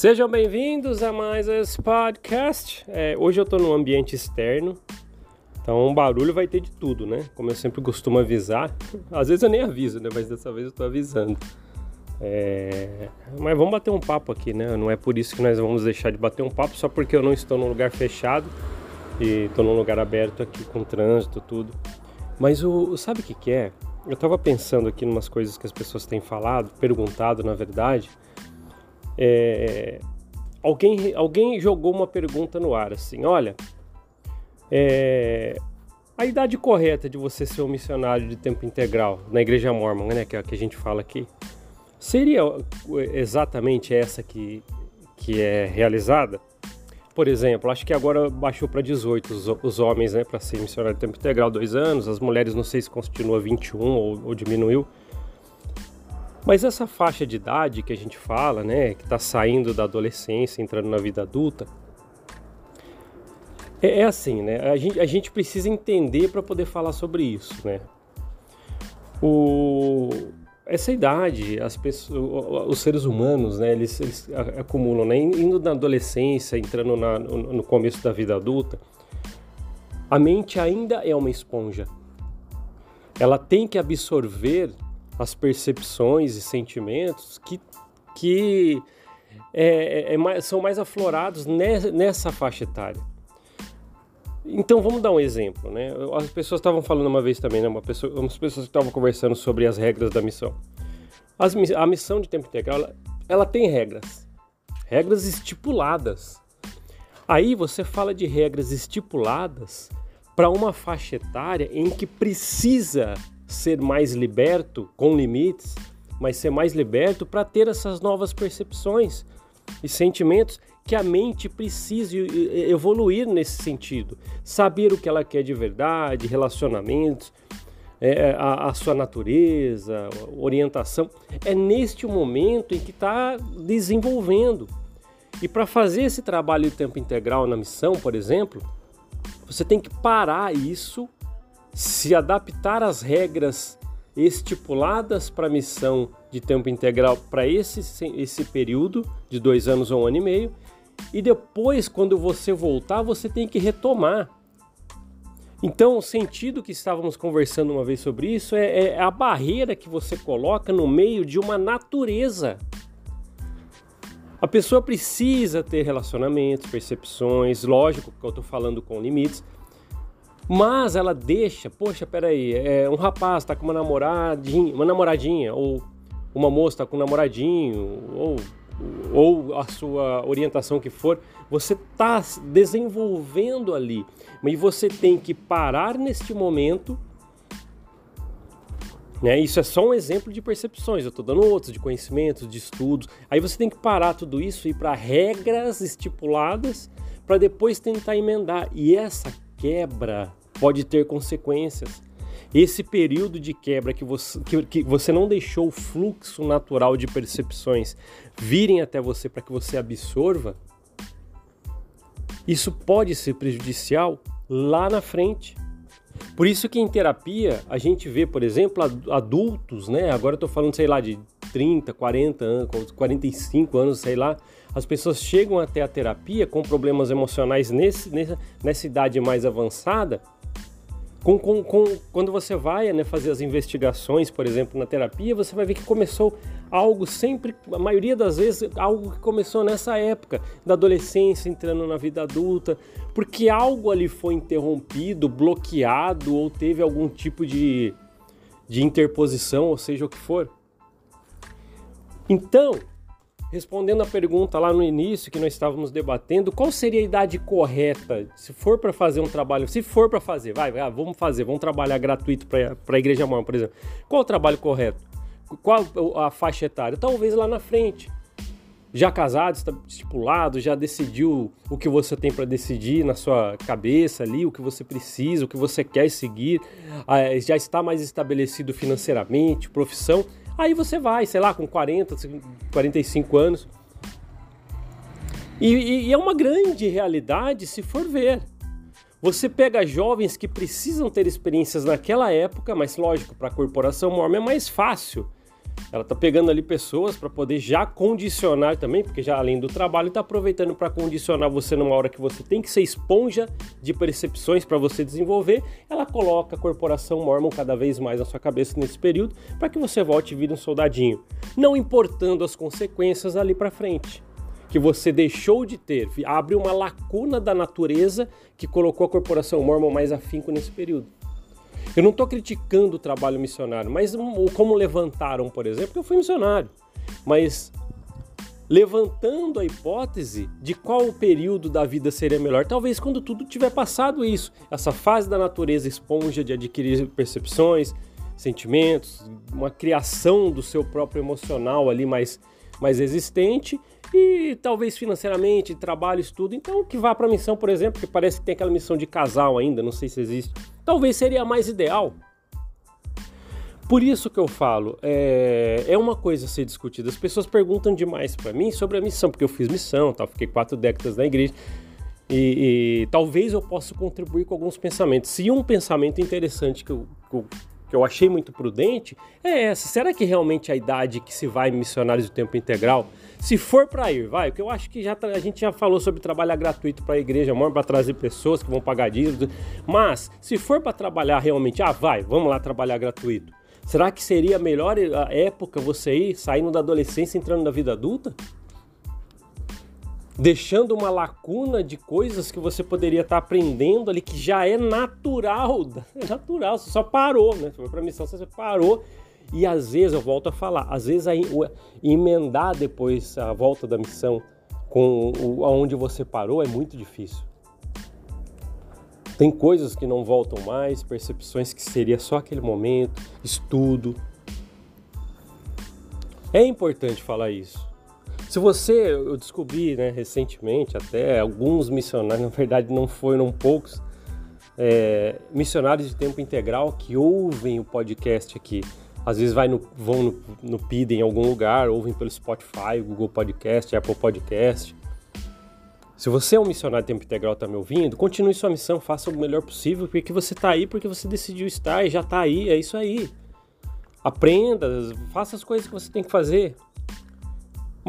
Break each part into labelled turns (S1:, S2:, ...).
S1: Sejam bem-vindos a mais esse podcast. É, hoje eu estou num ambiente externo, então um barulho vai ter de tudo, né? Como eu sempre costumo avisar. Às vezes eu nem aviso, né? Mas dessa vez eu estou avisando. É... Mas vamos bater um papo aqui, né? Não é por isso que nós vamos deixar de bater um papo, só porque eu não estou num lugar fechado e estou num lugar aberto aqui com trânsito, tudo. Mas o sabe o que, que é? Eu estava pensando aqui em umas coisas que as pessoas têm falado, perguntado, na verdade. É, alguém, alguém jogou uma pergunta no ar assim: olha, é, a idade correta de você ser um missionário de tempo integral na igreja mormon, né, que é a que a gente fala aqui, seria exatamente essa que, que é realizada? Por exemplo, acho que agora baixou para 18 os, os homens, né, para ser missionário de tempo integral, dois anos, as mulheres não sei se continua 21 ou, ou diminuiu. Mas essa faixa de idade que a gente fala, né, que está saindo da adolescência, entrando na vida adulta, é, é assim, né? A gente, a gente precisa entender para poder falar sobre isso, né? O, essa idade, as pessoas, os seres humanos, né, eles, eles acumulam, né, indo na adolescência, entrando na, no, começo da vida adulta, a mente ainda é uma esponja. Ela tem que absorver as percepções e sentimentos que, que é, é, é são mais aflorados nessa faixa etária. Então vamos dar um exemplo, né? As pessoas estavam falando uma vez também, né? Uma pessoa, umas pessoas estavam conversando sobre as regras da missão. As, a missão de tempo integral, ela, ela tem regras, regras estipuladas. Aí você fala de regras estipuladas para uma faixa etária em que precisa ser mais liberto, com limites, mas ser mais liberto para ter essas novas percepções e sentimentos que a mente precisa evoluir nesse sentido. Saber o que ela quer de verdade, relacionamentos, é, a, a, sua natureza, orientação. É neste momento em que está desenvolvendo. E para fazer esse trabalho de tempo integral na missão, por exemplo, você tem que parar isso se adaptar às regras estipuladas para a missão de tempo integral para esse, esse período de dois anos ou um ano e meio, e depois, quando você voltar, você tem que retomar. Então, o sentido que estávamos conversando uma vez sobre isso é, é a barreira que você coloca no meio de uma natureza. A pessoa precisa ter relacionamentos, percepções, lógico que eu estou falando com limites, mas ela deixa, poxa, peraí, é, um rapaz tá com uma namoradinha, uma namoradinha, ou uma moça tá com um namoradinho, ou, ou a sua orientação que for, você tá desenvolvendo ali. Mas você tem que parar neste momento. Né? Isso é só um exemplo de percepções, eu estou dando outros, de conhecimentos, de estudos. Aí você tem que parar tudo isso e ir para regras estipuladas para depois tentar emendar. E essa quebra pode ter consequências. Esse período de quebra que você, que, que você não deixou o fluxo natural de percepções virem até você para que você absorva, isso pode ser prejudicial lá na frente. Por isso que em terapia a gente vê, por exemplo, adultos, né? Agora eu tô falando, sei lá, de 30, 40 anos, 45 anos, sei lá. As pessoas chegam até a terapia com problemas emocionais nesse, nessa, nessa idade mais avançada com, com, com, quando você vai né, fazer as investigações, por exemplo, na terapia, você vai ver que começou algo sempre, a maioria das vezes, algo que começou nessa época, da adolescência, entrando na vida adulta, porque algo ali foi interrompido, bloqueado ou teve algum tipo de, de interposição, ou seja o que for. Então, Respondendo a pergunta lá no início que nós estávamos debatendo, qual seria a idade correta se for para fazer um trabalho? Se for para fazer, vai, vamos fazer, vamos trabalhar gratuito para a igreja mãe, por exemplo. Qual o trabalho correto? Qual a faixa etária? Talvez lá na frente. Já casado, estipulado, já decidiu o que você tem para decidir na sua cabeça ali, o que você precisa, o que você quer seguir, ah, já está mais estabelecido financeiramente, profissão Aí você vai, sei lá, com 40, 45 anos. E, e, e é uma grande realidade se for ver. Você pega jovens que precisam ter experiências naquela época, mas lógico, para a corporação mormon é mais fácil Ela está pegando ali pessoas para poder já condicionar também, porque já além do trabalho está aproveitando para condicionar você numa hora que você tem que ser esponja de percepções para você desenvolver. Ela coloca a corporação Mormon cada vez mais na sua cabeça nesse período para que você volte e vire um soldadinho, não importando as consequências ali para frente que você deixou de ter, abre uma lacuna da natureza que colocou a corporação Mormon mais afinco nesse período. Eu não estou criticando o trabalho missionário, mas como levantaram, por exemplo, eu fui missionário, mas levantando a hipótese de qual o período da vida seria melhor, talvez quando tudo tiver passado isso, essa fase da natureza esponja de adquirir percepções, sentimentos, uma criação do seu próprio emocional ali mais, mais existente e talvez financeiramente, trabalho, estudo. Então, que vá para a missão, por exemplo, que parece que tem aquela missão de casal ainda, não sei se existe. Talvez seria mais ideal. Por isso que eu falo, é, é uma coisa a ser discutida. As pessoas perguntam demais para mim sobre a missão, porque eu fiz missão, tá? fiquei quatro décadas na igreja. E, e, talvez eu possa contribuir com alguns pensamentos. Se um pensamento interessante que eu, que eu que eu achei muito prudente é essa. Será que realmente a idade que se vai missionários de tempo integral, se for para ir, vai, porque eu acho que já a gente já falou sobre trabalhar gratuito para a igreja, maior para trazer pessoas que vão pagar dívidas, mas se for para trabalhar realmente, ah, vai, vamos lá trabalhar gratuito. Será que seria a melhor época você ir saindo da adolescência entrando na vida adulta? Deixando uma lacuna de coisas que você poderia estar aprendendo ali que já é natural, é natural, você só parou, né? Você foi para missão, você parou e às vezes eu volto a falar, às vezes a, emendar depois a volta da missão com o, aonde você parou é muito difícil. Tem coisas que não voltam mais, percepções que seria só aquele momento, estudo. É importante falar isso. Se você, eu descobri né, recentemente, até alguns missionários, na verdade não foram poucos, é, missionários de tempo integral que ouvem o podcast aqui. Às vezes vai no, vão no, no PID em algum lugar, ouvem pelo Spotify, Google Podcast, Apple Podcast. Se você é um missionário de tempo integral está me ouvindo, continue sua missão, faça o melhor possível, porque você está aí, porque você decidiu estar e já está aí, é isso aí. Aprenda, faça as coisas que você tem que fazer.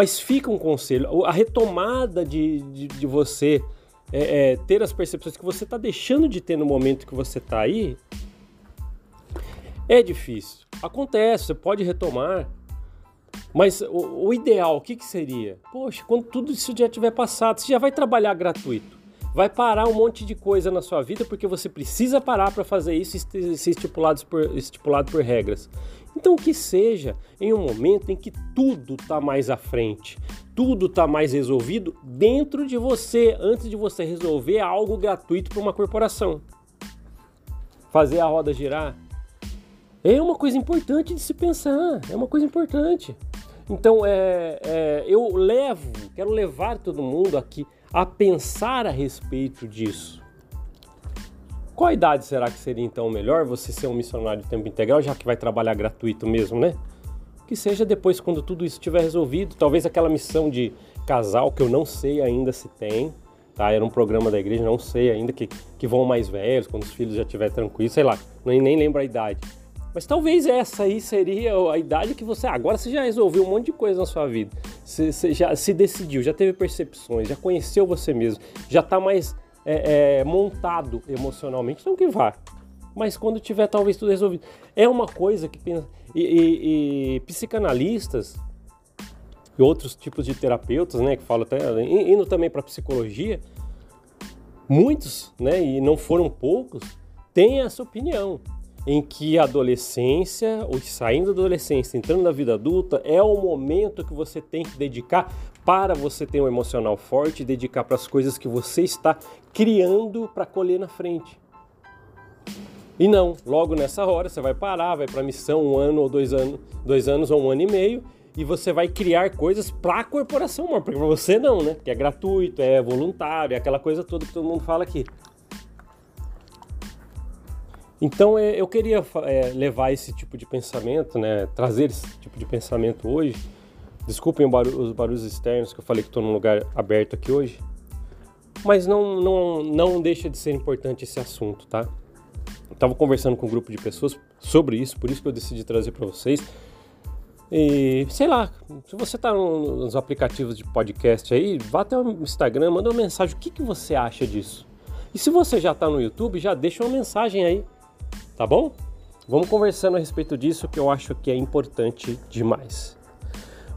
S1: Mas fica um conselho: a retomada de, de, de você é, é, ter as percepções que você está deixando de ter no momento que você está aí é difícil. Acontece, você pode retomar. Mas o, o ideal, o que, que seria? Poxa, quando tudo isso já tiver passado, você já vai trabalhar gratuito. Vai parar um monte de coisa na sua vida porque você precisa parar para fazer isso e ser estipulado por, estipulado por regras. Então, que seja em um momento em que tudo está mais à frente, tudo está mais resolvido dentro de você, antes de você resolver algo gratuito para uma corporação. Fazer a roda girar é uma coisa importante de se pensar, é uma coisa importante. Então, é, é, eu levo, quero levar todo mundo aqui a pensar a respeito disso. Qual idade será que seria então melhor você ser um missionário de tempo integral, já que vai trabalhar gratuito mesmo, né? Que seja depois, quando tudo isso estiver resolvido, talvez aquela missão de casal, que eu não sei ainda se tem, tá? Era um programa da igreja, não sei ainda, que, que vão mais velhos, quando os filhos já estiverem tranquilos, sei lá, nem, nem lembro a idade. Mas talvez essa aí seria a idade que você. Agora você já resolveu um monte de coisa na sua vida. Você, você já se decidiu, já teve percepções, já conheceu você mesmo, já está mais é, é, montado emocionalmente, então que vá. Mas quando tiver talvez tudo resolvido. É uma coisa que pensa. E, e, e psicanalistas e outros tipos de terapeutas, né, que falam até, indo também para psicologia, muitos, né, e não foram poucos, têm essa opinião em que a adolescência, ou saindo da adolescência, entrando na vida adulta, é o momento que você tem que dedicar para você ter um emocional forte, dedicar para as coisas que você está criando para colher na frente. E não, logo nessa hora você vai parar, vai para a missão um ano ou dois anos, dois anos ou um ano e meio, e você vai criar coisas para a corporação, porque para você não, né? Porque é gratuito, é voluntário, é aquela coisa toda que todo mundo fala aqui. Então é, eu queria é, levar esse tipo de pensamento, né, trazer esse tipo de pensamento hoje. Desculpem os barulhos externos que eu falei que estou num lugar aberto aqui hoje, mas não, não, não deixa de ser importante esse assunto, tá? Estava conversando com um grupo de pessoas sobre isso, por isso que eu decidi trazer para vocês. E sei lá, se você está nos aplicativos de podcast aí, vá até o Instagram, manda uma mensagem. O que, que você acha disso? E se você já está no YouTube, já deixa uma mensagem aí, tá bom? Vamos conversando a respeito disso que eu acho que é importante demais.